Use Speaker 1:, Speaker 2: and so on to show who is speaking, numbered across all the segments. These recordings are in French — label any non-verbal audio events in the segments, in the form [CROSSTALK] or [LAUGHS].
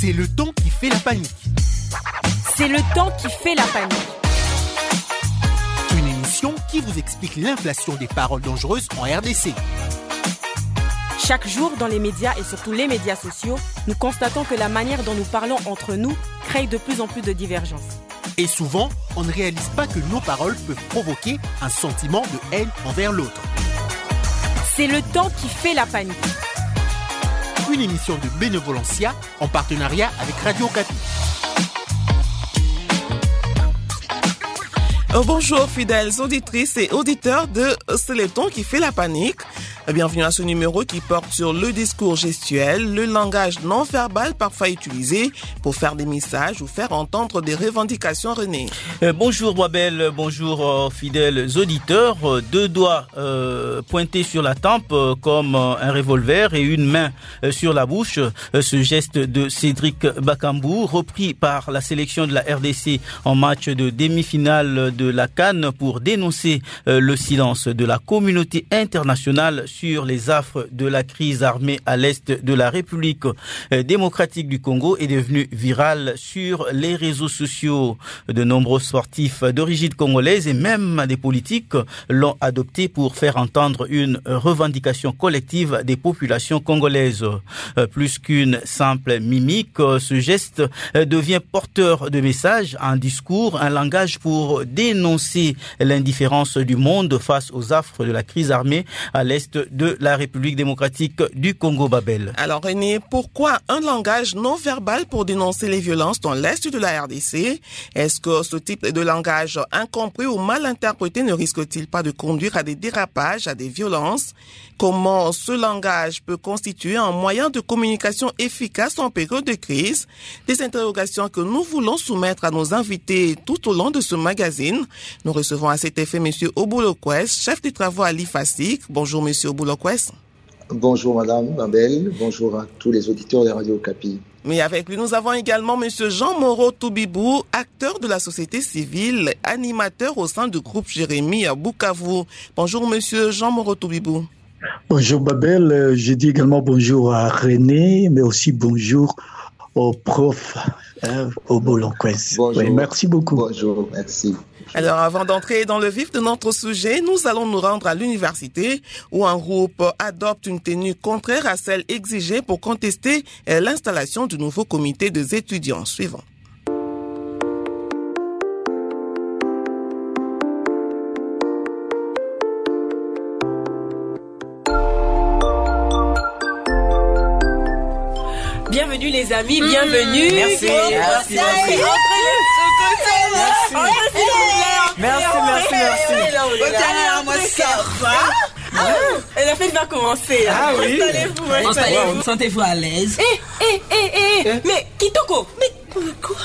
Speaker 1: C'est le temps qui fait la panique.
Speaker 2: C'est le temps qui fait la panique.
Speaker 1: Une émission qui vous explique l'inflation des paroles dangereuses en RDC.
Speaker 2: Chaque jour, dans les médias et surtout les médias sociaux, nous constatons que la manière dont nous parlons entre nous crée de plus en plus de divergences.
Speaker 1: Et souvent, on ne réalise pas que nos paroles peuvent provoquer un sentiment de haine envers l'autre.
Speaker 2: C'est le temps qui fait la panique.
Speaker 1: Une émission de Bénévolencia en partenariat avec Radio Capi.
Speaker 3: Euh, bonjour fidèles auditrices et auditeurs de C'est le temps qui fait la panique. Bienvenue à ce numéro qui porte sur le discours gestuel, le langage non verbal parfois utilisé pour faire des messages ou faire entendre des revendications René.
Speaker 4: Euh, bonjour Wabel, bonjour euh, fidèles auditeurs. Euh, deux doigts pointés sur la tempe comme un revolver et une main sur la bouche. Ce geste de Cédric Bakambu, repris par la sélection de la RDC en match de demi-finale de la Cannes pour dénoncer le silence de la communauté internationale sur les affres de la crise armée à l'est de la République euh, démocratique du Congo est devenu viral sur les réseaux sociaux. De nombreux sportifs d'origine congolaise et même des politiques l'ont adopté pour faire entendre une revendication collective des populations congolaises. Euh, Plus qu'une simple mimique, ce geste euh, devient porteur de messages, un discours, un langage pour dénoncer l'indifférence du monde face aux affres de la crise armée à l'est de la République démocratique du Congo-Babel.
Speaker 3: Alors René, pourquoi un langage non verbal pour dénoncer les violences dans l'Est de la RDC Est-ce que ce type de langage incompris ou mal interprété ne risque-t-il pas de conduire à des dérapages, à des violences? Comment ce langage peut constituer un moyen de communication efficace en période de crise? Des interrogations que nous voulons soumettre à nos invités tout au long de ce magazine. Nous recevons à cet effet M. Obulokwes, chef des travaux à l'IFASIC. Bonjour
Speaker 5: Bonjour Madame Mabel, bonjour à tous les auditeurs de Radio Capi.
Speaker 3: Mais avec lui, nous avons également Monsieur Jean Moreau Toubibou, acteur de la société civile, animateur au sein du groupe Jérémy à Bukavu. Bonjour Monsieur Jean Moreau Toubibou.
Speaker 6: Bonjour Babel, Euh, je dis également bonjour à René, mais aussi bonjour au prof hein, au Bolonquès.
Speaker 5: Bonjour.
Speaker 6: Oui, merci beaucoup.
Speaker 5: Bonjour, merci.
Speaker 3: Alors avant d'entrer dans le vif de notre sujet, nous allons nous rendre à l'université où un groupe adopte une tenue contraire à celle exigée pour contester euh, l'installation du nouveau comité des étudiants. Suivant.
Speaker 2: Bienvenue les amis, bienvenue.
Speaker 7: Merci. Merci, merci. Merci, merci, merci.
Speaker 2: Et la fête va commencer. là.
Speaker 7: Ah oui.
Speaker 2: Installez-vous,
Speaker 7: Installez-vous.
Speaker 2: installez-vous.
Speaker 7: Sentez-vous à l'aise.
Speaker 2: Eh, eh, eh, eh, eh. Mais Kitoko, mais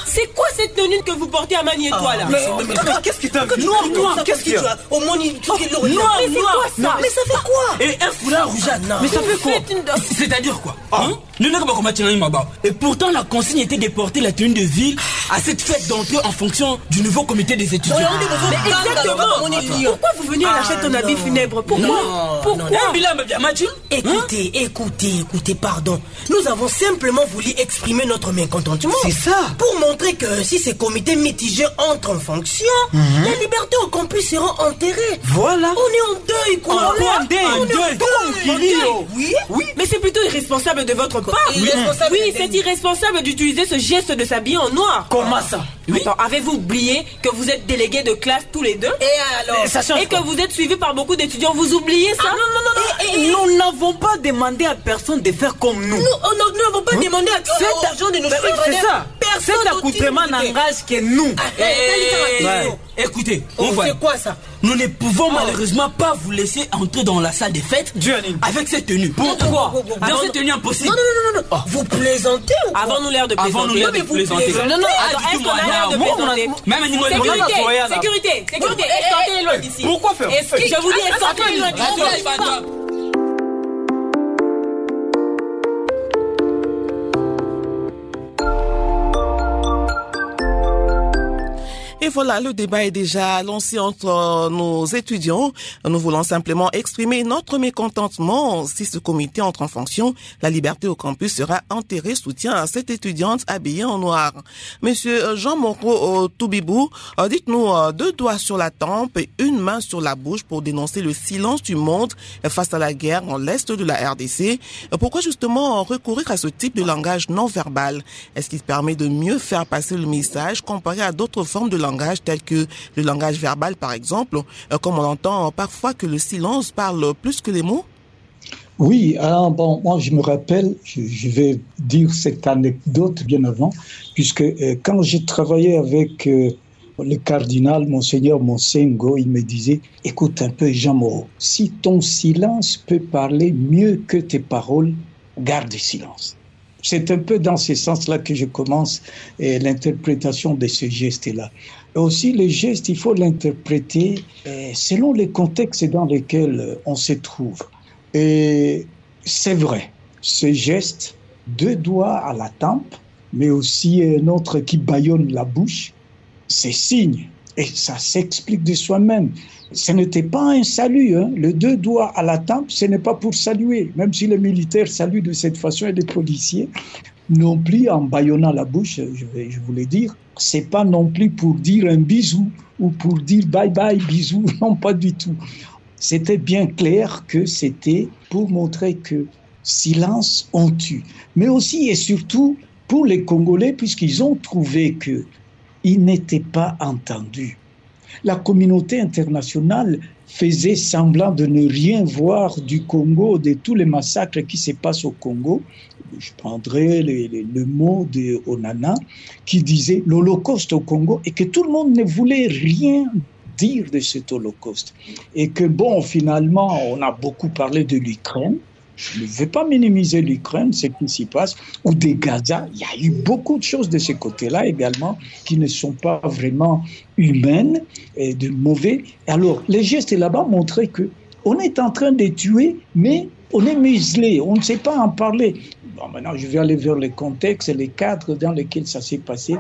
Speaker 2: c'est quoi cette tenue que vous portez à Magné toi là?
Speaker 7: Mais, mais- mais qu'est-ce qui t'a Noir, noir, qu'est-ce qu'il y a?
Speaker 8: Au moins, il faut qu'il le regarde.
Speaker 7: Noir, noir.
Speaker 2: quoi ça?
Speaker 8: Mais ça fait quoi?
Speaker 7: Et un foulard rougeâtre. Mais ça fait quoi? C'est-à-dire quoi? Hein. Et pourtant, la consigne était de porter la tenue de ville à cette fête d'entrée en fonction du nouveau comité des étudiants.
Speaker 2: Mais exactement. Pourquoi vous venez à lâcher ton habit funèbre Pourquoi
Speaker 8: Non,
Speaker 2: Pourquoi
Speaker 7: bien, Mathieu
Speaker 8: Écoutez, écoutez, écoutez, pardon. Nous avons simplement voulu exprimer notre mécontentement.
Speaker 7: C'est ça.
Speaker 8: Pour montrer que si ces comités mitigés entrent en fonction, la liberté au campus sera enterrée.
Speaker 7: Voilà.
Speaker 8: On est en deuil, quoi.
Speaker 7: En quoi, en deuil,
Speaker 8: On
Speaker 7: en
Speaker 8: est
Speaker 7: deuil Comment on
Speaker 8: en deuil.
Speaker 7: oh
Speaker 8: Oui.
Speaker 2: Oui, mais c'est plutôt irresponsable de votre Oui, c'est irresponsable d'utiliser ce geste de s'habiller en noir.
Speaker 7: Comment ça Oui.
Speaker 2: Attends, avez-vous oublié que vous êtes délégués de classe tous les deux
Speaker 8: Et alors
Speaker 7: Ça
Speaker 2: et que vous êtes suivis par beaucoup d'étudiants Vous oubliez ça
Speaker 8: Ah, non, non, non, non.
Speaker 7: Nous n'avons pas demandé à personne de faire comme nous.
Speaker 8: Nous, n'a- nous n'avons pas demandé à gens de nous suivre.
Speaker 7: C'est ça.
Speaker 8: Personne
Speaker 7: Cet accoutrement n'engage que nous.
Speaker 8: Ah,
Speaker 7: Ouais. Écoutez, on
Speaker 8: Oh,
Speaker 7: voit.
Speaker 8: C'est quoi ça?
Speaker 7: Nous ne pouvons malheureusement pas vous laisser entrer dans la salle des fêtes avec cette tenue. Pourquoi
Speaker 8: Oh, oh, oh,
Speaker 7: Dans
Speaker 8: oh,
Speaker 7: cette tenue impossible.
Speaker 8: Non, non, non, non, non. Vous plaisantez ou quoi?
Speaker 2: Avant nous l'air de plaisanter.
Speaker 7: Avant nous l'air de plaisanter.
Speaker 2: Non, non,
Speaker 7: Ah,
Speaker 2: attends, est-ce qu'on a l'air de plaisanter?
Speaker 7: Même un niveau de
Speaker 2: Sécurité, sécurité, sécurité, loin d'ici.
Speaker 7: Pourquoi faire?
Speaker 2: Je vous dis, escortez loin d'ici.
Speaker 3: Et voilà, le débat est déjà lancé entre nos étudiants. Nous voulons simplement exprimer notre mécontentement. Si ce comité entre en fonction, la liberté au campus sera enterrée, soutien à cette étudiante habillée en noir. Monsieur Jean Moreau Toubibou, euh, dites-nous euh, deux doigts sur la tempe et une main sur la bouche pour dénoncer le silence du monde face à la guerre dans l'est de la RDC. Pourquoi justement recourir à ce type de langage non verbal? Est-ce qu'il permet de mieux faire passer le message comparé à d'autres formes de langage? Telles que le langage verbal par exemple, euh, comme on entend parfois que le silence parle plus que les mots?
Speaker 6: Oui, alors bon, moi je me rappelle, je, vais dire cette anecdote bien avant, puisque euh, quand j'ai travaillé avec euh, le cardinal Monseigneur Monsengo, il me disait, écoute un peu Jean Moreau, si ton silence peut parler mieux que tes paroles, garde le silence. C'est un peu dans ce sens-là que je commence l'interprétation de ce geste-là. Aussi, les gestes, il faut l'interpréter euh, selon les contextes dans lesquels euh, on se trouve. Et c'est vrai, ce geste, deux doigts à la tempe, mais aussi un autre qui baillonne la bouche, c'est signe. Et ça s'explique de soi-même ce n'était pas un salut. Hein. Le deux doigts à la tempe, ce n'est pas pour saluer. Même si les militaires saluent de cette façon et les policiers, non plus en baillonnant la bouche, je, voulais dire, c'est pas non plus pour dire un bisou ou pour dire bye bye, bisou. [LAUGHS] Non, pas du tout. C'était bien clair que c'était pour montrer que silence on tue. Mais aussi et surtout pour les Congolais, puisqu'ils ont trouvé qu'ils n'étaient pas entendus la communauté internationale faisait semblant de ne rien voir du Congo, de tous les massacres qui se passent au Congo. Je prendrai le mot de Onana qui disait l'Holocauste au Congo et que tout le monde ne voulait rien dire de cet Holocauste. Et que bon, finalement, on a beaucoup parlé de l'Ukraine, je ne veux pas minimiser l'Ukraine, ce qui s'y passe, ou des Gaza. Il y a eu beaucoup de choses de ce côté-là également qui ne sont pas vraiment humaines et de mauvais. Alors, les gestes là-bas montraient que on est en train de tuer, mais on est muselé, on ne sait pas en parler. Bon, maintenant, je vais aller vers les contextes et les cadres dans lesquels ça s'est passé.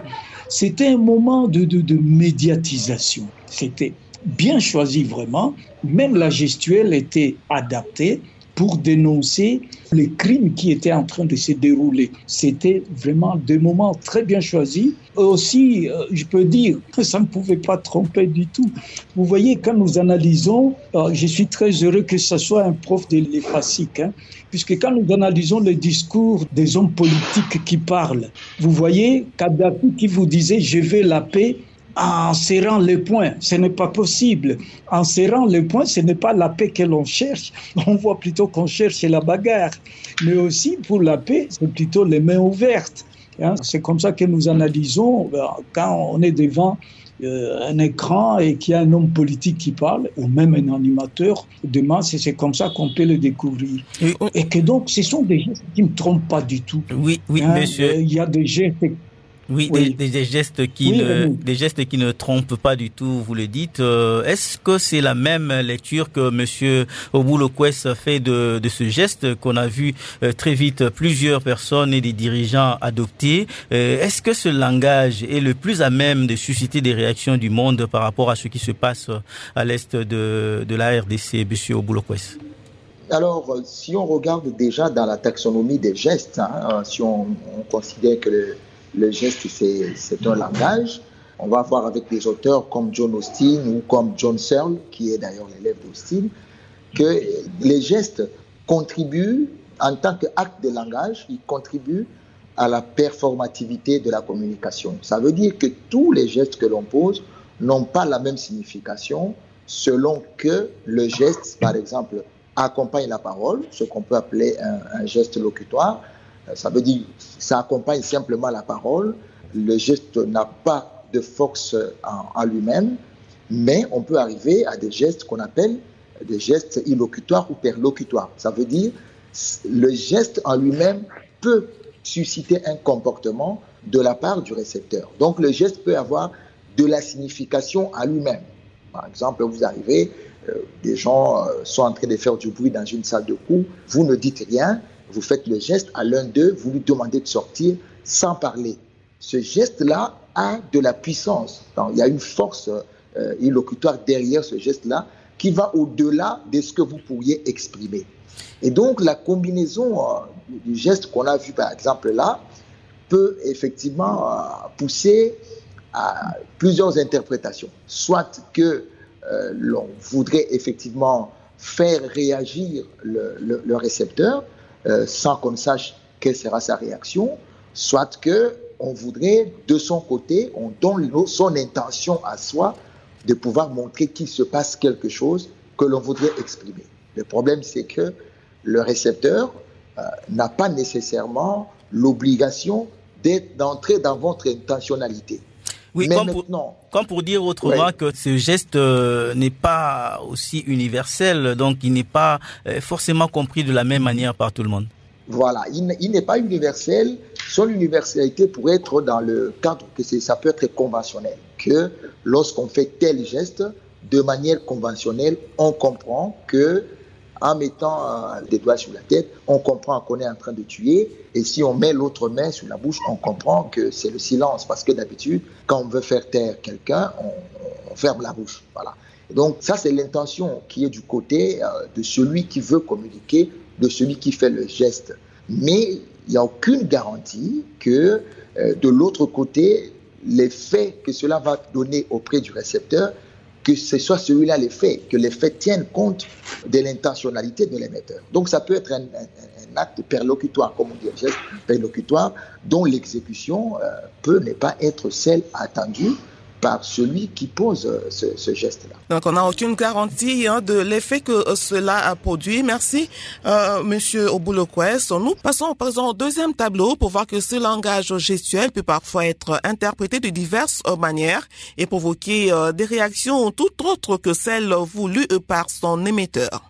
Speaker 6: C'était un moment de, de, de médiatisation. C'était bien choisi vraiment. Même la gestuelle était adaptée pour dénoncer les crimes qui étaient en train de se dérouler. C'était vraiment des moments très bien choisis. Aussi, euh, je peux dire que ça ne pouvait pas tromper du tout. Vous voyez, quand nous analysons, euh, je suis très heureux que ce soit un prof de l'EFASIC, hein, puisque quand nous analysons le discours des hommes politiques qui parlent, vous voyez Kadhafi qui vous disait « je veux la paix », en serrant les poings. Ce n'est pas possible. En serrant les poings, ce n'est pas la paix que l'on cherche. [LAUGHS] On voit plutôt qu'on cherche la bagarre. Mais aussi, pour la paix, c'est plutôt les mains ouvertes. Hein. C'est comme ça que nous analysons ben, quand on est devant euh, un écran et qu'il y a un homme politique qui parle, ou même un animateur de masse, c'est comme ça qu'on peut le découvrir. Et, que donc, ce sont des gestes qui ne me trompent pas du tout.
Speaker 4: Oui, oui, hein, monsieur.
Speaker 6: Il y a des gestes
Speaker 4: oui, Des, gestes qui ne, des gestes qui ne trompent pas du tout, vous le dites. Euh, est-ce que c'est la même lecture que Monsieur Obulokwes fait de, de ce geste qu'on a vu euh, très vite plusieurs personnes et des dirigeants adopter euh, Est-ce que ce langage est le plus à même de susciter des réactions du monde par rapport à ce qui se passe à l'est de, de la RDC, Monsieur Obulokwes
Speaker 5: alors, si on regarde déjà dans la taxonomie des gestes, hein, si on, on considère que le, le geste, c'est un langage. On va voir avec des auteurs comme John Austin ou comme John Searle, qui est d'ailleurs l'élève d'Austin, que les gestes contribuent, en tant qu'acte de langage, ils contribuent à la performativité de la communication. Ça veut dire que tous les gestes que l'on pose n'ont pas la même signification selon que le geste, par exemple, accompagne la parole, ce qu'on peut appeler un geste locutoire, ça veut dire, ça accompagne simplement la parole. Le geste n'a pas de force en, lui-même, mais on peut arriver à des gestes qu'on appelle des gestes illocutoires ou perlocutoires. Ça veut dire, le geste en lui-même peut susciter un comportement de la part du récepteur. Donc le geste peut avoir de la signification à lui-même. Par exemple, vous arrivez, euh, des gens euh, sont en train de faire du bruit dans une salle de cours, vous ne dites rien, vous faites le geste à l'un d'eux, vous lui demandez de sortir sans parler. Ce geste-là a de la puissance. Il y a une force euh, illocutoire derrière ce geste-là qui va au-delà de ce que vous pourriez exprimer. Et donc, la combinaison euh, du geste qu'on a vu par exemple là peut effectivement euh, pousser à plusieurs interprétations. Soit que euh, l'on voudrait effectivement faire réagir le récepteur euh, sans qu'on sache quelle sera sa réaction, soit que on voudrait de son côté, on donne son intention à soi de pouvoir montrer qu'il se passe quelque chose que l'on voudrait exprimer. Le problème, c'est que le récepteur euh, n'a pas nécessairement l'obligation d'entrer dans votre intentionnalité.
Speaker 4: Oui,
Speaker 5: Mais
Speaker 4: comme pour,
Speaker 5: maintenant,
Speaker 4: comme pour dire autrement
Speaker 5: Ouais.
Speaker 4: que ce geste euh, n'est pas aussi universel, donc il n'est pas euh, forcément compris de la même manière par tout le monde.
Speaker 5: Voilà, il, n'est pas universel. Son universalité pourrait être dans le cadre que ça peut être conventionnel. Que lorsqu'on fait tel geste, de manière conventionnelle, on comprend que en mettant euh, des doigts sur la tête, on comprend qu'on est en train de tuer. Et si on met l'autre main sur la bouche, on comprend que c'est le silence. Parce que d'habitude, quand on veut faire taire quelqu'un, on, ferme la bouche. Voilà. Donc ça, c'est l'intention qui est du côté euh, de celui qui veut communiquer, de celui qui fait le geste. Mais il n'y a aucune garantie que euh, de l'autre côté, l'effet que cela va donner auprès du récepteur, que ce soit celui-là l'effet, que l'effet tienne compte de l'intentionnalité de l'émetteur. Donc ça peut être un, acte perlocutoire, comme on dit, un geste perlocutoire, dont l'exécution euh, peut ne pas être celle attendue par celui qui pose euh, ce, geste-là.
Speaker 3: Donc, on n'a aucune garantie hein, de l'effet que euh, cela a produit. Merci, euh, Monsieur Obulokwes. Nous passons au présent au deuxième tableau pour voir que ce langage gestuel peut parfois être interprété de diverses euh, manières et provoquer des réactions tout autres que celles voulues par son émetteur.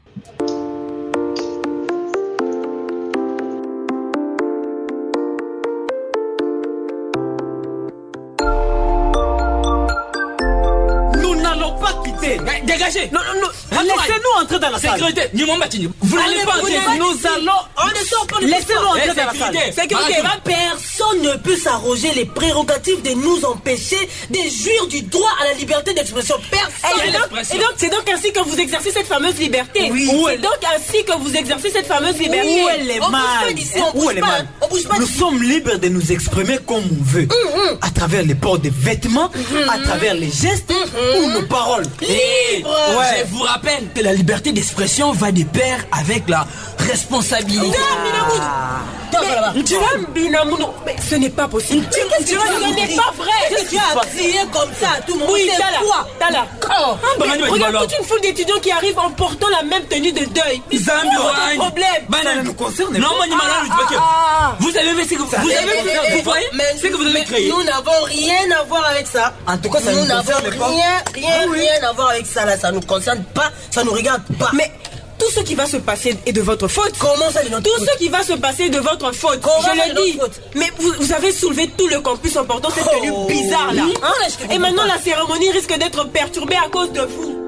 Speaker 9: Dégagez
Speaker 7: Non, non, non. Laissez-nous entrer dans la salle.
Speaker 9: Sécurité Tini, Vous n'allez
Speaker 8: Allez,
Speaker 9: pas entrer
Speaker 7: Nous allons.
Speaker 8: On ne sort pas de
Speaker 7: Laissez-nous entrer
Speaker 9: Eh,
Speaker 7: dans la salle.
Speaker 9: sécurité.
Speaker 8: Personne ne peut s'arroger les prérogatives de nous empêcher de jouir du droit à la liberté d'expression. Personne.
Speaker 2: Et donc,
Speaker 9: l'expression.
Speaker 2: et donc, c'est donc ainsi que vous exercez cette fameuse liberté.
Speaker 7: Oui.
Speaker 2: C'est donc ainsi que vous exercez cette fameuse liberté.
Speaker 7: Où elle est
Speaker 8: On
Speaker 7: mal
Speaker 8: on
Speaker 7: Où elle est
Speaker 8: pas,
Speaker 7: mal
Speaker 8: on bouge pas
Speaker 7: Nous sommes libres de nous exprimer comme on veut. À travers les ports des vêtements, à travers les gestes ou nos paroles.
Speaker 9: Et
Speaker 8: Libre.
Speaker 7: Ouais.
Speaker 9: je vous rappelle que la liberté d'expression va de pair avec la responsabilité.
Speaker 8: Toi,
Speaker 2: ce n'est pas possible.
Speaker 8: Qu'est-ce que tu
Speaker 2: Ce n'est pas vrai.
Speaker 8: Tu as crié comme ça à tout le monde
Speaker 2: Oui,
Speaker 8: C'est
Speaker 2: Tala,
Speaker 8: quoi
Speaker 2: Tala.
Speaker 8: Oh.
Speaker 2: Ah,
Speaker 9: bah,
Speaker 2: regarde toute une foule d'étudiants qui arrivent en portant la même tenue de deuil. C'est problème?
Speaker 9: Bah,
Speaker 7: Ça
Speaker 9: non,
Speaker 7: nous concerne
Speaker 9: Non,
Speaker 2: Ah,
Speaker 9: que
Speaker 2: ah,
Speaker 9: Vous avez vu ce que vous, vous avez vous voyez? Ce que vous avez créé.
Speaker 8: Nous n'avons rien à voir avec ça.
Speaker 7: En tout cas, ça
Speaker 8: nous
Speaker 7: concerne pas.
Speaker 8: rien, rien, rien à voir avec ça. Là, ça nous concerne pas, ça nous regarde pas.
Speaker 2: Mais tout ce qui va se passer est de votre faute.
Speaker 8: comment ça, notre
Speaker 2: Tout
Speaker 8: faute?
Speaker 2: ce qui va se passer est de votre faute.
Speaker 8: Comment
Speaker 2: je
Speaker 8: c'est
Speaker 2: le dis.
Speaker 8: faute?
Speaker 2: Mais vous, vous avez soulevé tout le campus en portant cette tenue
Speaker 8: Oh.
Speaker 2: bizarre là. Hein? Et maintenant la cérémonie risque d'être perturbée à cause de vous.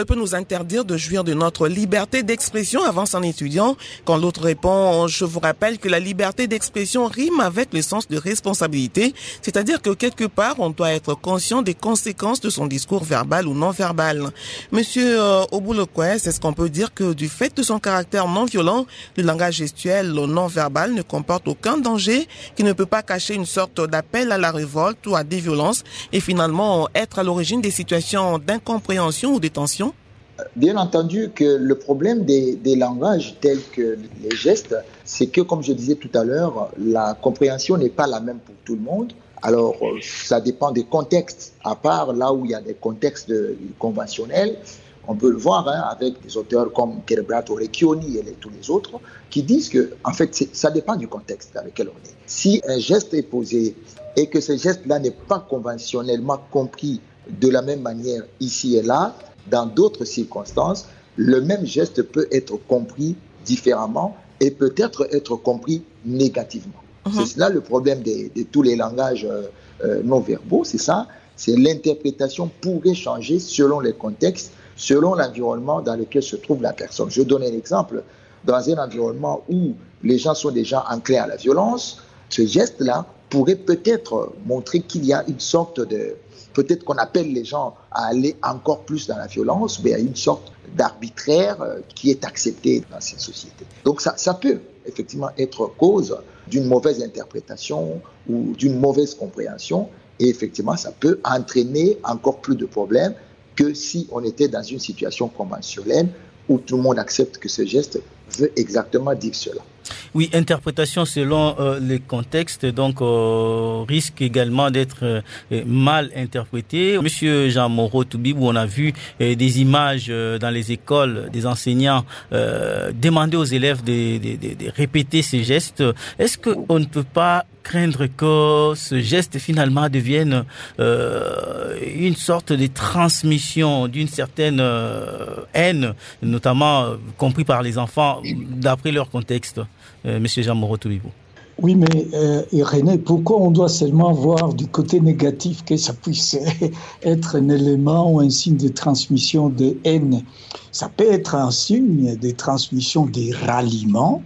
Speaker 3: Ne peut nous interdire de jouir de notre liberté d'expression, avance un étudiant. Quand l'autre répond, je vous rappelle que la liberté d'expression rime avec le sens de responsabilité, c'est-à-dire que quelque part, on doit être conscient des conséquences de son discours verbal ou non verbal. Monsieur euh, Obulokwes, est-ce qu'on peut dire que du fait de son caractère non violent, le langage gestuel non verbal ne comporte aucun danger, qui ne peut pas cacher une sorte d'appel à la révolte ou à des violences et finalement être à l'origine des situations d'incompréhension ou de tension
Speaker 5: Bien entendu que le problème des, langages tels que les gestes, c'est que, comme je disais tout à l'heure, la compréhension n'est pas la même pour tout le monde. Alors, euh, ça dépend des contextes. À part là où il y a des contextes conventionnels, on peut le voir hein, avec des auteurs comme Kerbrat Orecchioni et tous les autres, qui disent que, en fait, ça dépend du contexte dans lequel on est. Si un geste est posé et que ce geste-là n'est pas conventionnellement compris de la même manière ici et là, dans d'autres circonstances, le même geste peut être compris différemment et peut-être être compris négativement. C'est cela le problème de, de tous les langages euh, euh, non verbaux, c'est ça. C'est l'interprétation pourrait changer selon les contextes selon l'environnement dans lequel se trouve la personne. Je donne un exemple. Dans un environnement où les gens sont déjà enclins à la violence, ce geste-là pourrait peut-être montrer qu'il y a une sorte de, peut-être qu'on appelle les gens à aller encore plus dans la violence, mais à une sorte d'arbitraire euh, qui est accepté dans cette société. Donc ça, ça peut effectivement être cause d'une mauvaise interprétation ou d'une mauvaise compréhension, et effectivement ça peut entraîner encore plus de problèmes que si on était dans une situation conventionnelle où tout le monde accepte que ce geste veut exactement dire cela.
Speaker 4: Oui, interprétation selon euh, les contextes, donc euh, risque également d'être euh, mal interprété. Monsieur Jean Moreau Toubibou, on a vu des images dans les écoles des enseignants demander aux élèves de, de, de, de répéter ces gestes. Est-ce qu'on ne peut pas craindre que ce geste finalement devienne euh, une sorte de transmission d'une certaine euh, haine, notamment euh, compris par les enfants, d'après leur contexte, Monsieur Jean Moreau
Speaker 6: oui, mais euh, René, pourquoi on doit seulement voir du côté négatif que ça puisse [LAUGHS] être un élément ou un signe de transmission de haine? Ça peut être un signe de transmission des ralliements,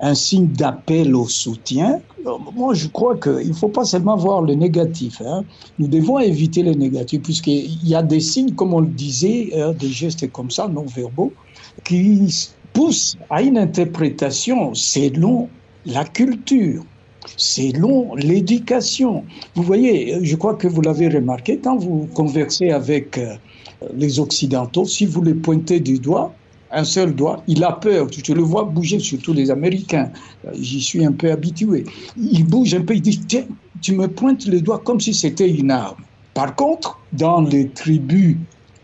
Speaker 6: un signe d'appel au soutien. Moi, je crois qu'il ne faut pas seulement voir le négatif. Hein. Nous devons éviter le négatif, puisqu'il y a des signes, comme on le disait, hein, des gestes comme ça, non verbaux, qui poussent à une interprétation selon la culture, selon l'éducation. Vous voyez, je crois que vous l'avez remarqué, quand vous conversez avec euh, les Occidentaux, si vous les pointez du doigt, un seul doigt, il a peur. Tu le vois bouger, surtout les Américains. J'y suis un peu habitué. Il bouge un peu, il dit Tiens, tu me pointes le doigt comme si c'était une arme. Par contre, dans les tribus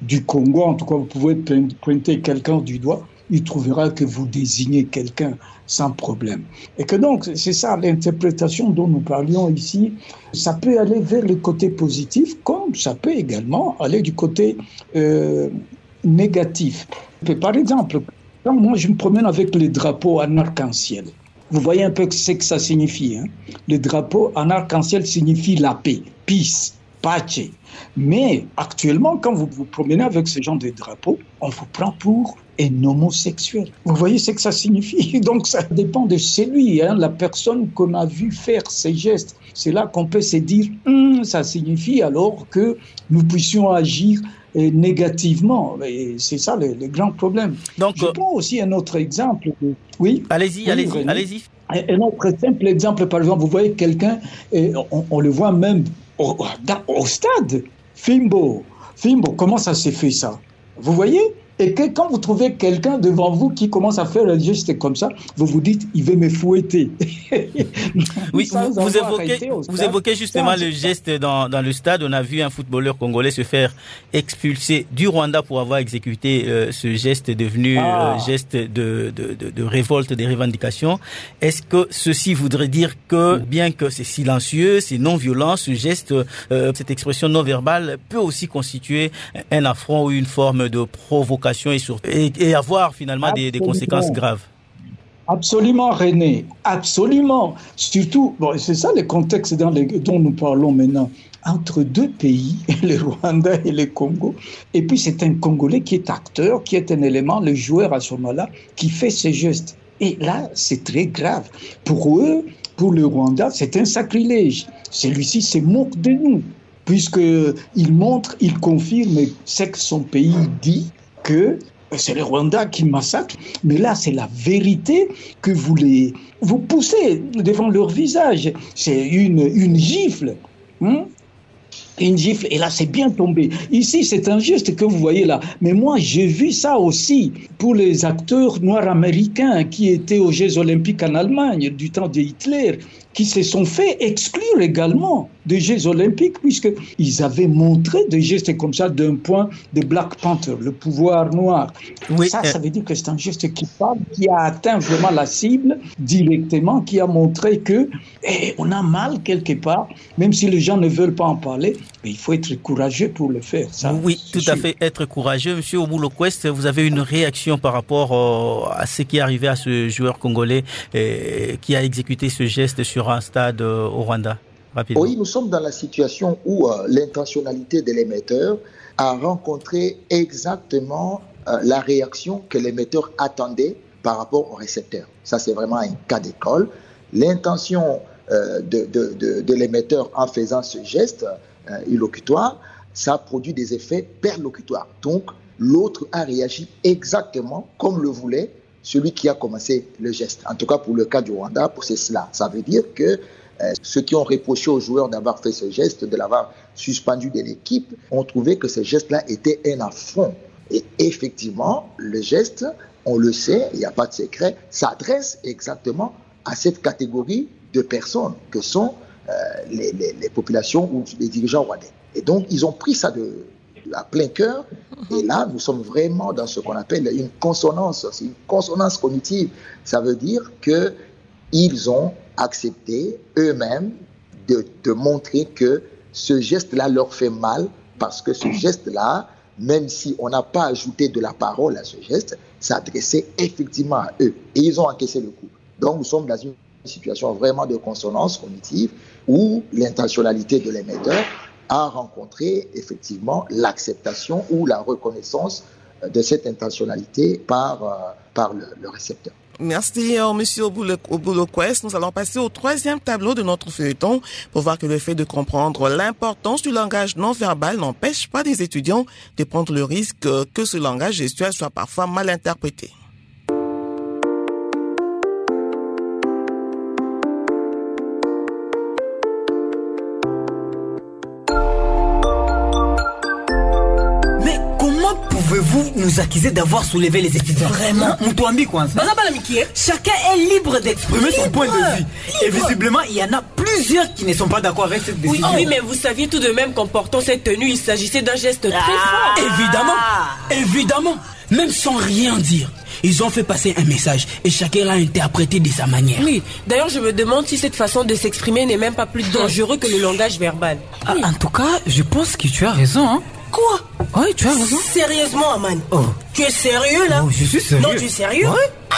Speaker 6: du Congo, en tout cas, vous pouvez pointer quelqu'un du doigt, il trouvera que vous désignez quelqu'un sans problème. Et que donc, c'est ça l'interprétation dont nous parlions ici. Ça peut aller vers le côté positif, comme ça peut également aller du côté euh, négatif. Par exemple, quand moi je me promène avec les drapeaux en arc-en-ciel, vous voyez un peu ce que ça signifie. Hein? Le drapeau en arc-en-ciel signifie la paix, peace, pace. Mais actuellement, quand vous vous promenez avec ce genre de drapeau, on vous prend pour un homosexuel. Vous voyez ce que ça signifie? [LAUGHS] Donc ça dépend de celui, hein, la personne qu'on a vu faire ces gestes. C'est là qu'on peut se dire, hum, ça signifie alors que nous puissions agir négativement. Et c'est ça le, le, grand problème. Donc, Je prends aussi un autre exemple. Oui?
Speaker 4: Allez-y,
Speaker 6: oui,
Speaker 4: allez-y, allez-y.
Speaker 6: Un autre simple exemple, par exemple, vous voyez quelqu'un, et on, on, le voit même au, stade. Fimbo, Fimbo, comment ça s'est fait ça? Vous voyez? Et que quand vous trouvez quelqu'un devant vous qui commence à faire un geste comme ça, vous vous dites, il veut me fouetter. [LAUGHS]
Speaker 4: oui, vous, vous, évoquez, vous évoquez justement le geste dans, dans, le stade. On a vu un footballeur congolais se faire expulser du Rwanda pour avoir exécuté euh, ce geste devenu ah. euh, geste de, de, de, de, révolte, des revendications. Est-ce que ceci voudrait dire que, bien que c'est silencieux, c'est non violent, ce geste, euh, cette expression non verbale peut aussi constituer un affront ou une forme de provocation? Et, sur, et, et avoir finalement des, des, conséquences graves.
Speaker 6: Absolument, René, absolument. Surtout, bon, c'est ça le contexte dans les, dont nous parlons maintenant, entre deux pays, [LAUGHS] le Rwanda et le Congo. Et puis c'est un Congolais qui est acteur, qui est un élément, le joueur à ce moment-là, qui fait ces gestes. Et là, c'est très grave. Pour eux, pour le Rwanda, c'est un sacrilège. Celui-ci se moque de nous, puisqu'il montre, il confirme ce que son pays dit que c'est le Rwanda qui massacre, mais là c'est la vérité que vous les vous poussez devant leur visage. C'est une, une gifle. Hein? une gifle, et là c'est bien tombé. Ici c'est un geste que vous voyez là, mais moi j'ai vu ça aussi pour les acteurs noirs américains qui étaient aux Jeux olympiques en Allemagne du temps de Hitler, qui se sont fait exclure également des Jeux olympiques puisqu'ils avaient montré des gestes comme ça d'un point de Black Panther, le pouvoir noir. Oui, ça, ça veut dire que c'est un geste qui parle, qui a atteint vraiment la cible directement, qui a montré que eh, on a mal quelque part, même si les gens ne veulent pas en parler, il faut être courageux pour le faire. Ça,
Speaker 4: oui, tout sûr. à fait, être courageux. Monsieur Obulo Quest, vous avez une réaction par rapport euh, à ce qui est arrivé à ce joueur congolais eh, qui a exécuté ce geste sur un stade euh, au Rwanda?
Speaker 5: Rapidement. Oui, nous sommes dans la situation où euh, l'intentionnalité de l'émetteur a rencontré exactement euh, la réaction que l'émetteur attendait par rapport au récepteur. Ça, c'est vraiment un cas d'école. L'intention euh, de, de, de, l'émetteur en faisant ce geste euh, illocutoire, ça produit des effets perlocutoires. Donc, l'autre a réagi exactement comme le voulait celui qui a commencé le geste. En tout cas, pour le cas du Rwanda, c'est cela. Ça veut dire que euh, ceux qui ont reproché aux joueurs d'avoir fait ce geste, de l'avoir suspendu de l'équipe, ont trouvé que ce geste-là était un affront. Et effectivement, le geste, on le sait, il n'y a pas de secret, s'adresse exactement à cette catégorie de personnes que sont euh, les, populations ou les dirigeants rwandais. Et donc, ils ont pris ça de, à plein cœur. Et là, nous sommes vraiment dans ce qu'on appelle une consonance. C'est une consonance cognitive. Ça veut dire que ils ont accepté eux-mêmes de, de, montrer que ce geste-là leur fait mal parce que ce geste-là, même si on n'a pas ajouté de la parole à ce geste, s'adressait effectivement à eux. Et ils ont encaissé le coup. Donc nous sommes dans une situation vraiment de consonance cognitive où l'intentionnalité de l'émetteur a rencontré effectivement l'acceptation ou la reconnaissance de cette intentionnalité par, euh, par le, récepteur.
Speaker 3: Merci, euh, Monsieur Obuloquest. Nous allons passer au troisième tableau de notre feuilleton pour voir que le fait de comprendre l'importance du langage non verbal n'empêche pas des étudiants de prendre le risque que ce langage gestuel soit parfois mal interprété.
Speaker 9: Nous accuser d'avoir soulevé les étudiants
Speaker 8: Vraiment
Speaker 9: Moutoambi, quoi. Chacun est libre d'exprimer son point de vue. Et visiblement, il y en a plusieurs qui ne sont pas d'accord avec cette décision.
Speaker 2: Oui, mais vous saviez tout de même qu'en portant cette tenue, il s'agissait d'un geste très fort.
Speaker 7: Évidemment, évidemment. Même sans rien dire. Ils ont fait passer un message et chacun l'a interprété de sa manière.
Speaker 2: Oui, d'ailleurs je me demande si cette façon de s'exprimer n'est même pas plus dangereux que le langage verbal.
Speaker 9: Ah, en tout cas, je pense que tu as raison. Hein.
Speaker 8: Quoi?
Speaker 9: Oui, tu as raison.
Speaker 8: Sérieusement, Aman
Speaker 9: Oh.
Speaker 8: Tu es sérieux là
Speaker 9: Oh, je suis sérieux.
Speaker 8: Non, tu es sérieux
Speaker 9: Ouais.
Speaker 8: Ah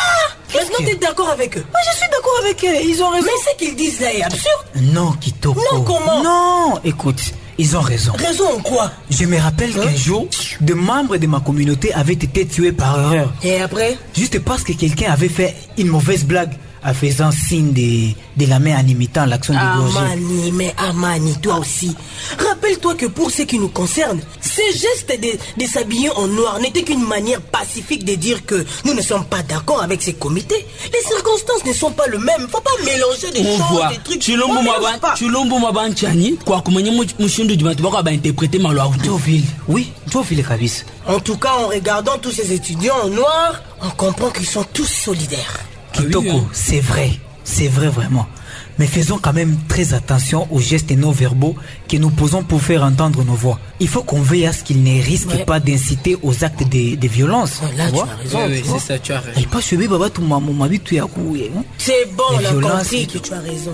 Speaker 8: Maintenant, tu es d'accord avec eux
Speaker 9: Oui, je suis d'accord avec eux. Ils ont raison.
Speaker 8: Mais ce qu'ils disent là est absurde.
Speaker 9: Non, Kitoko.
Speaker 8: Non, comment
Speaker 9: Non, écoute, ils ont raison.
Speaker 8: Raison en quoi
Speaker 9: Je me rappelle qu'un jour, des membres de ma communauté avaient été tués par erreur.
Speaker 8: Et après
Speaker 9: Juste parce que quelqu'un avait fait une mauvaise blague en faisant signe de, de la main en imitant l'action du gorgé.
Speaker 8: Amani, mais Amani, toi aussi. Rappelle-toi que pour ce qui nous concerne, ce geste de, de s'habiller en noir n'était qu'une manière pacifique de dire que nous ne sommes pas d'accord avec ces comités. Les circonstances ne sont pas les mêmes. Faut pas mélanger des choses, des trucs.
Speaker 7: chilombo
Speaker 8: pas.
Speaker 7: chilombo dibantu bako bainterprete malo auto
Speaker 9: Deauville, oui, Deauville kabisa.
Speaker 8: En tout cas, en regardant tous ces étudiants en noir, on comprend qu'ils sont tous solidaires.
Speaker 9: Kitoko,
Speaker 7: oui, hein.
Speaker 9: c'est vrai, c'est vrai vraiment. Mais faisons quand même très attention aux gestes non verbaux que nous posons pour faire entendre nos voix. Il faut qu'on veille à ce qu'ils ne risquent
Speaker 8: Ouais.
Speaker 9: pas d'inciter aux actes de, de violence.
Speaker 8: Ouais, là,
Speaker 9: tu
Speaker 8: tu
Speaker 9: vois
Speaker 8: as raison. tu vois.
Speaker 7: ça, tu as raison.
Speaker 8: C'est bon,
Speaker 9: Les
Speaker 8: on a
Speaker 9: violences
Speaker 8: compris
Speaker 9: et
Speaker 8: que tu as raison.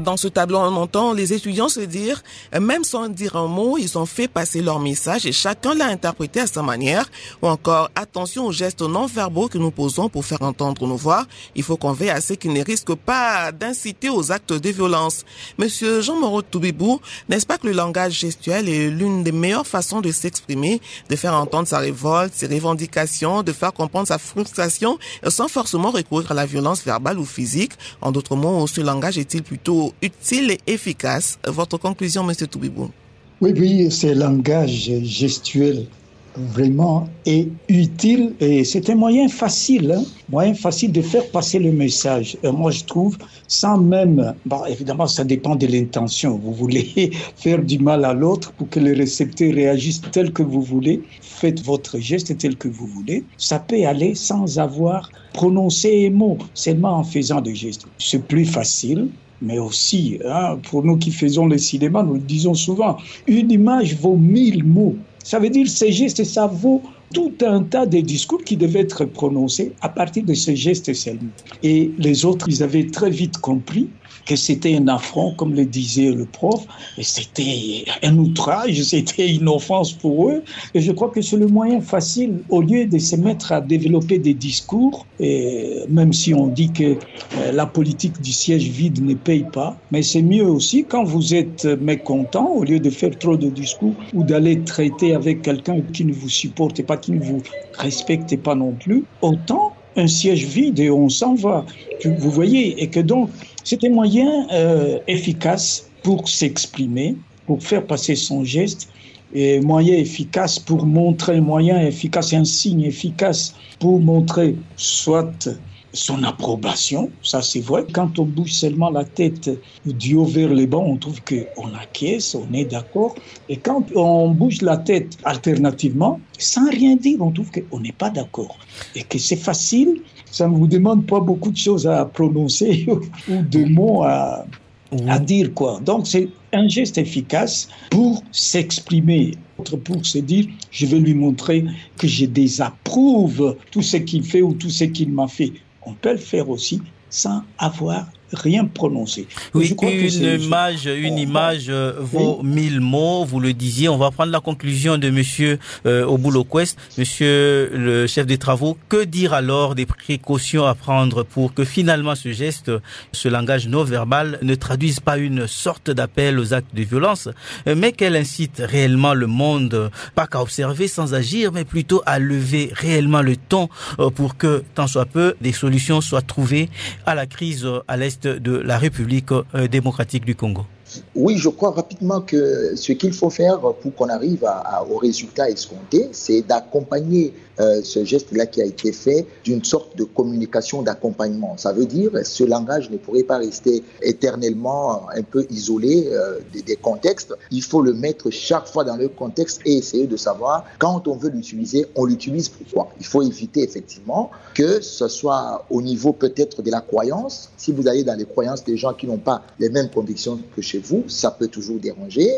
Speaker 3: Dans ce tableau, on entend les étudiants se dire, euh, même sans dire un mot, ils ont fait passer leur message et chacun l'a interprété à sa manière. Ou encore, attention aux gestes non verbaux que nous posons pour faire entendre nos voix. Il faut qu'on veille à ce qu'ils ne risquent pas d'inciter aux actes de violence. Monsieur Jean Moreau Toubibou, n'est-ce pas que le langage gestuel est l'une des meilleures façons de s'exprimer, de faire entendre sa révolte, ses revendications, de faire comprendre sa frustration, sans forcément recourir à la violence verbale ou physique? En d'autres mots, ce langage est-il plutôt utile et efficace. Votre conclusion, Monsieur Toubibou?
Speaker 6: Oui, oui, ce langage gestuel vraiment est utile et c'est un moyen facile, hein, moyen facile de faire passer le message. Moi, je trouve, sans même, bon, évidemment, ça dépend de l'intention. Vous voulez [LAUGHS] faire du mal à l'autre pour que le récepteur réagisse tel que vous voulez, faites votre geste tel que vous voulez. Ça peut aller sans avoir prononcé un mot, seulement en faisant des gestes. C'est plus facile, mais aussi, hein, pour nous qui faisons le cinéma, nous le disons souvent, une image vaut mille mots. Ça veut dire ces gestes, ça vaut tout un tas de discours qui devaient être prononcés à partir de ce geste seulement. Et les autres, ils avaient très vite compris que c'était un affront, comme le disait le prof, et c'était un outrage, c'était une offense pour eux. Et je crois que c'est le moyen facile, au lieu de se mettre à développer des discours, et même si on dit que euh, la politique du siège vide ne paye pas, mais c'est mieux aussi quand vous êtes mécontent, au lieu de faire trop de discours ou d'aller traiter avec quelqu'un qui ne vous supporte pas, qui ne vous respecte pas non plus, autant un siège vide et on s'en va. Vous voyez, et que donc c'était moyen euh, efficace pour s'exprimer, pour faire passer son geste, et moyen efficace pour montrer, moyen efficace, un signe efficace pour montrer soit son approbation, ça c'est vrai. Quand on bouge seulement la tête du haut vers le bas, on trouve qu'on acquiesce, on est d'accord. Et quand on bouge la tête alternativement, sans rien dire, on trouve qu'on n'est pas d'accord. Et que c'est facile ça ne vous demande pas beaucoup de choses à prononcer [LAUGHS] ou de mots à, à dire quoi. Donc c'est un geste efficace pour s'exprimer, pour se dire je vais lui montrer que je désapprouve tout ce qu'il fait ou tout ce qu'il m'a fait. On peut le faire aussi sans avoir rien prononcé.
Speaker 4: Oui, une image, une image euh, vaut mille mots. Vous le disiez. On va prendre la conclusion de Monsieur euh, Monsieur le chef des travaux. Que dire alors des précautions à prendre pour que finalement ce geste, ce langage non verbal, ne traduise pas une sorte d'appel aux actes de violence, mais qu'elle incite réellement le monde, pas qu'à observer sans agir, mais plutôt à lever réellement le ton euh, pour que, tant soit peu, des solutions soient trouvées à la crise à l'est de la République euh, démocratique du Congo
Speaker 5: oui, je crois rapidement que ce qu'il faut faire pour qu'on arrive au résultat escompté, c'est d'accompagner euh, ce geste-là qui a été fait d'une sorte de communication d'accompagnement. Ça veut dire ce langage ne pourrait pas rester éternellement un peu isolé euh, des, des, contextes. Il faut le mettre chaque fois dans le contexte et essayer de savoir quand on veut l'utiliser, on l'utilise pourquoi. Il faut éviter effectivement que ce soit au niveau peut-être de la croyance. Si vous allez dans les croyances des gens qui n'ont pas les mêmes convictions que chez vous, ça peut toujours déranger.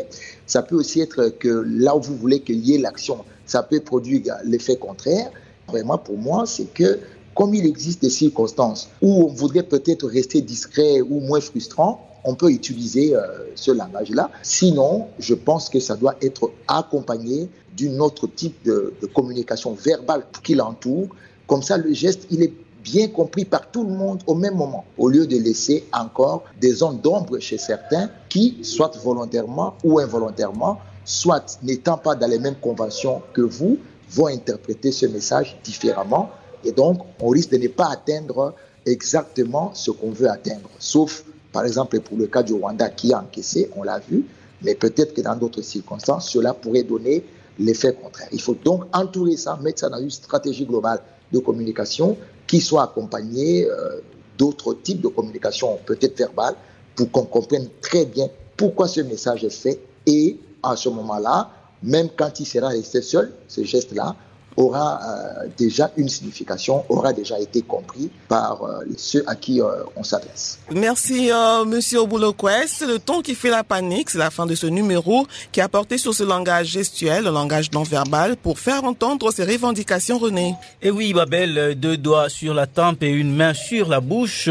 Speaker 5: Ça peut aussi être que là où vous voulez qu'il y ait l'action, ça peut produire l'effet contraire. Vraiment, pour moi, c'est que comme il existe des circonstances où on voudrait peut-être rester discret ou moins frustrant, on peut utiliser euh, ce langage-là. Sinon, je pense que ça doit être accompagné d'un autre type de, de communication verbale qui l'entoure. Comme ça, le geste, il est bien compris par tout le monde au même moment, au lieu de laisser encore des zones d'ombre chez certains qui, soit volontairement ou involontairement, soit n'étant pas dans les mêmes conventions que vous, vont interpréter ce message différemment. Et donc, on risque de ne pas atteindre exactement ce qu'on veut atteindre. Sauf, par exemple, pour le cas du Rwanda qui a encaissé, on l'a vu, mais peut-être que dans d'autres circonstances, cela pourrait donner l'effet contraire. Il faut donc entourer ça, mettre ça dans une stratégie globale de communication qui soit accompagné euh, d'autres types de communication, peut-être verbale, pour qu'on comprenne très bien pourquoi ce message est fait. Et à ce moment-là, même quand il sera resté seul, ce geste-là, aura euh, déjà une signification, aura déjà été compris par euh, ceux à qui euh, on s'adresse.
Speaker 3: Merci, Monsieur Obulo Quest. Le ton qui fait la panique, c'est la fin de ce numéro qui a porté sur ce langage gestuel, le langage non verbal, pour faire entendre ses revendications, René.
Speaker 4: Et oui, Babel, deux doigts sur la tempe et une main sur la bouche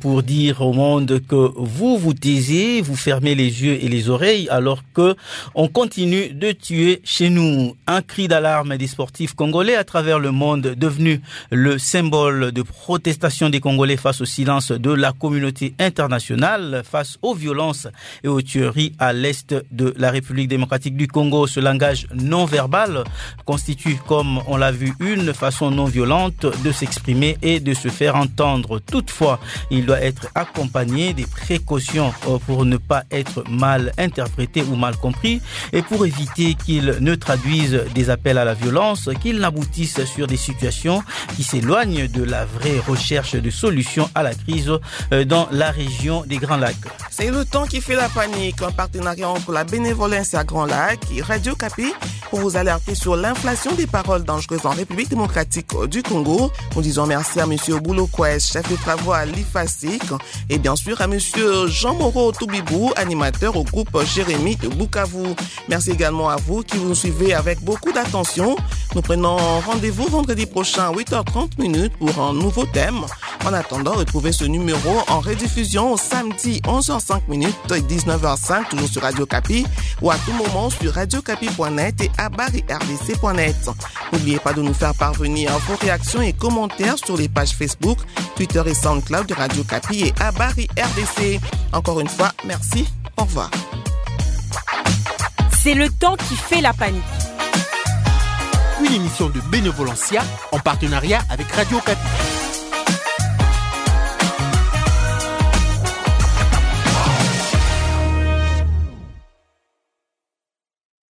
Speaker 4: pour dire au monde que vous vous taisez, vous fermez les yeux et les oreilles alors que on continue de tuer chez nous. Un cri d'alarme des sportifs congolais à travers le monde, devenu le symbole de protestation des Congolais face au silence de la communauté internationale, face aux violences et aux tueries à l'est de la République démocratique du Congo. Ce langage non verbal constitue, comme on l'a vu, une façon non violente de s'exprimer et de se faire entendre. Toutefois, il doit être accompagné des précautions euh, pour ne pas être mal interprété ou mal compris et pour éviter qu'il ne traduise des appels à la violence, n'aboutissent sur des situations qui s'éloignent de la vraie recherche de solutions à la crise euh, dans la région des Grands Lacs.
Speaker 3: C'est le temps qui fait la panique, un partenariat entre la bénévolence à Grands Lacs et Radio Capi pour vous alerter sur l'inflation des paroles dangereuses en République démocratique du Congo. Nous disons merci à M. Boulo chef de travaux à l'IFASIC, et bien sûr à M. Jean Moreau Toubibou, animateur au groupe Jérémy de Bukavu. Merci également à vous qui vous suivez avec beaucoup d'attention. Nous prenons rendez-vous vendredi prochain à 8h30 minutes pour un nouveau thème. En attendant, retrouvez ce numéro en rediffusion samedi 11h05 minutes et 19h05 toujours sur Radio Capi ou à tout moment sur radiocapi.net et à barryrdc.net. N'oubliez pas de nous faire parvenir vos réactions et commentaires sur les pages Facebook, Twitter et SoundCloud de Radio Capi et à RDC. Encore une fois, merci. Au revoir.
Speaker 2: C'est le temps qui fait la panique.
Speaker 1: Une émission de Bénévolencia en partenariat avec Radio Capi.